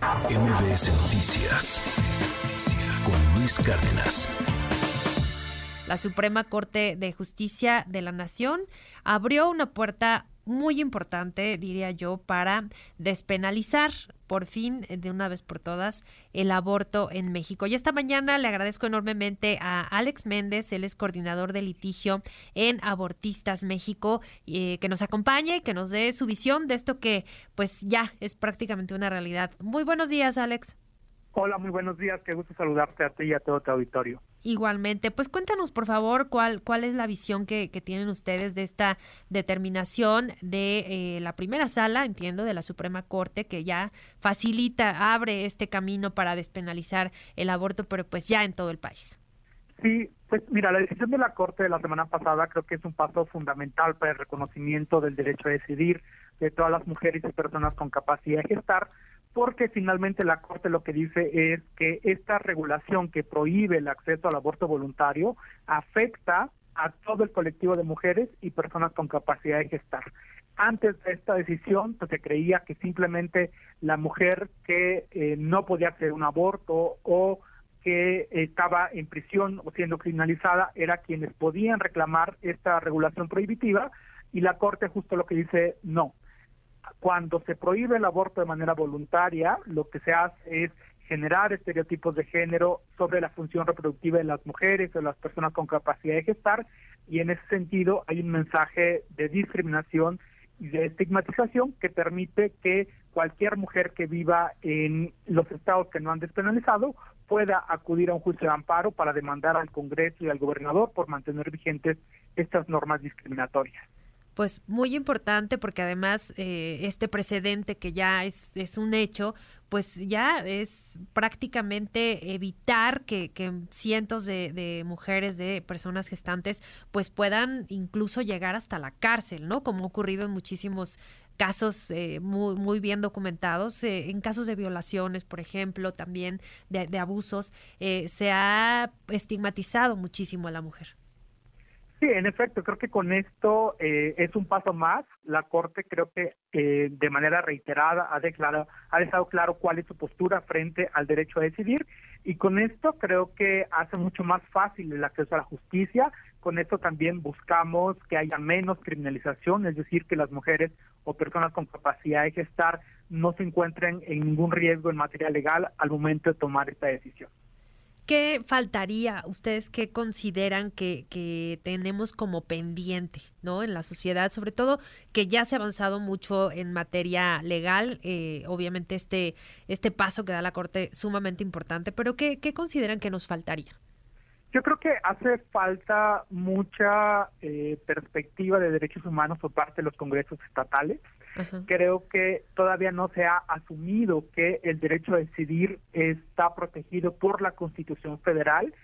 MBS Noticias con Luis Cárdenas. La Suprema Corte de Justicia de la Nación abrió una puerta muy importante, diría yo, para despenalizar por fin, de una vez por todas, el aborto en México. Y esta mañana le agradezco enormemente a Alex Méndez, él es coordinador de litigio en Abortistas México, eh, que nos acompañe y que nos dé su visión de esto que pues ya es prácticamente una realidad. Muy buenos días, Alex. Hola, muy buenos días. Qué gusto saludarte a ti y a todo tu auditorio. Igualmente, pues cuéntanos por favor cuál, cuál es la visión que, tienen ustedes de esta determinación de eh, la primera sala, entiendo, de la Suprema Corte, que ya facilita, abre este camino para despenalizar el aborto, pero pues ya en todo el país. Sí, pues mira, la decisión de la Corte de la semana pasada creo que es un paso fundamental para el reconocimiento del derecho a decidir de todas las mujeres y personas con capacidad de gestar, porque finalmente la Corte lo que dice es que esta regulación que prohíbe el acceso al aborto voluntario afecta a todo el colectivo de mujeres y personas con capacidad de gestar. Antes de esta decisión, pues se creía que simplemente la mujer que eh, no podía hacer un aborto o que estaba en prisión o siendo criminalizada era quienes podían reclamar esta regulación prohibitiva y la Corte justo lo que dice no cuando se prohíbe el aborto de manera voluntaria, lo que se hace es generar estereotipos de género sobre la función reproductiva de las mujeres o las personas con capacidad de gestar y en ese sentido hay un mensaje de discriminación y de estigmatización que permite que cualquier mujer que viva en los estados que no han despenalizado pueda acudir a un juicio de amparo para demandar al Congreso y al gobernador por mantener vigentes estas normas discriminatorias pues muy importante porque además eh, este precedente que ya es, es un hecho, pues ya es prácticamente evitar que, cientos de, mujeres, de personas gestantes, pues puedan incluso llegar hasta la cárcel, ¿no? Como ha ocurrido en muchísimos casos eh, muy, bien documentados, eh, en casos de violaciones, por ejemplo, también de, de abusos, se ha estigmatizado muchísimo a la mujer. En efecto, creo que con esto eh, es un paso más. La Corte creo que eh, de manera reiterada ha declarado, ha dejado claro cuál es su postura frente al derecho a decidir y con esto creo que hace mucho más fácil el acceso a la justicia. Con esto también buscamos que haya menos criminalización, es decir, que las mujeres o personas con capacidad de gestar no se encuentren en ningún riesgo en materia legal al momento de tomar esta decisión. ¿Qué faltaría? ¿Ustedes qué consideran que, que, tenemos como pendiente ¿no? en la sociedad? Sobre todo que ya se ha avanzado mucho en materia legal, eh, obviamente este, este paso que da la Corte sumamente importante, pero ¿qué, qué consideran que nos faltaría? Yo creo que hace falta mucha eh, perspectiva de derechos humanos por parte de los congresos estatales. Creo que todavía no se ha asumido que el derecho a decidir está protegido por la Constitución Federal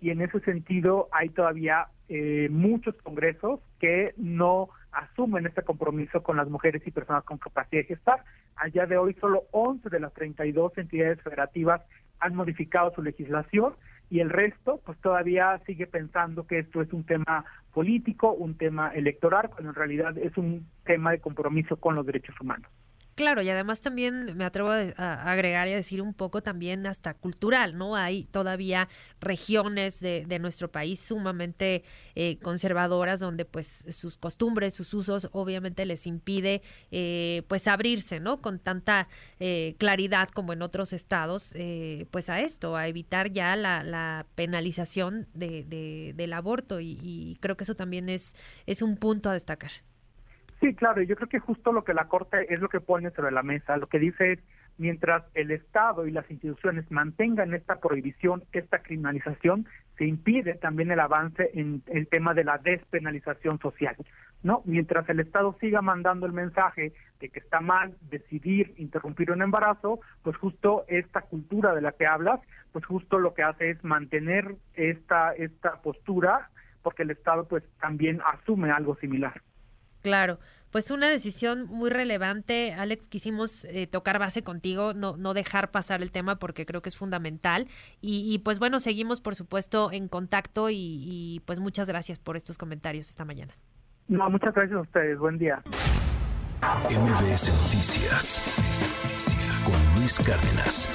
y en ese sentido hay todavía eh, muchos congresos que no asumen este compromiso con las mujeres y personas con capacidad de gestar. Allá de hoy solo 11 de las 32 entidades federativas han modificado su legislación y el resto pues todavía sigue pensando que esto es un tema político, un tema electoral, cuando en realidad es un tema de compromiso con los derechos humanos. Claro, y además también me atrevo a, agregar y a decir un poco también hasta cultural, ¿no? Hay todavía regiones de, de nuestro país sumamente eh, conservadoras donde pues sus costumbres, sus usos obviamente les impide eh, pues abrirse, ¿no? Con tanta eh, claridad como en otros estados, pues a esto, a evitar ya la, la penalización de, de, del aborto y, y creo que eso también es, es un punto a destacar. Sí, claro, yo creo que justo lo que la Corte es lo que pone sobre la mesa, lo que dice es, mientras el Estado y las instituciones mantengan esta prohibición, esta criminalización, se impide también el avance en el tema de la despenalización social, ¿no? Mientras el Estado siga mandando el mensaje de que está mal decidir interrumpir un embarazo, pues justo esta cultura de la que hablas, pues justo lo que hace es mantener esta esta postura porque el Estado pues también asume algo similar. Claro, pues una decisión muy relevante. Alex, quisimos eh, tocar base contigo, no, no dejar pasar el tema porque creo que es fundamental. Y, pues bueno, seguimos por supuesto en contacto y, pues muchas gracias por estos comentarios esta mañana. No, muchas gracias a ustedes. Buen día. MBS Noticias con Luis Cárdenas.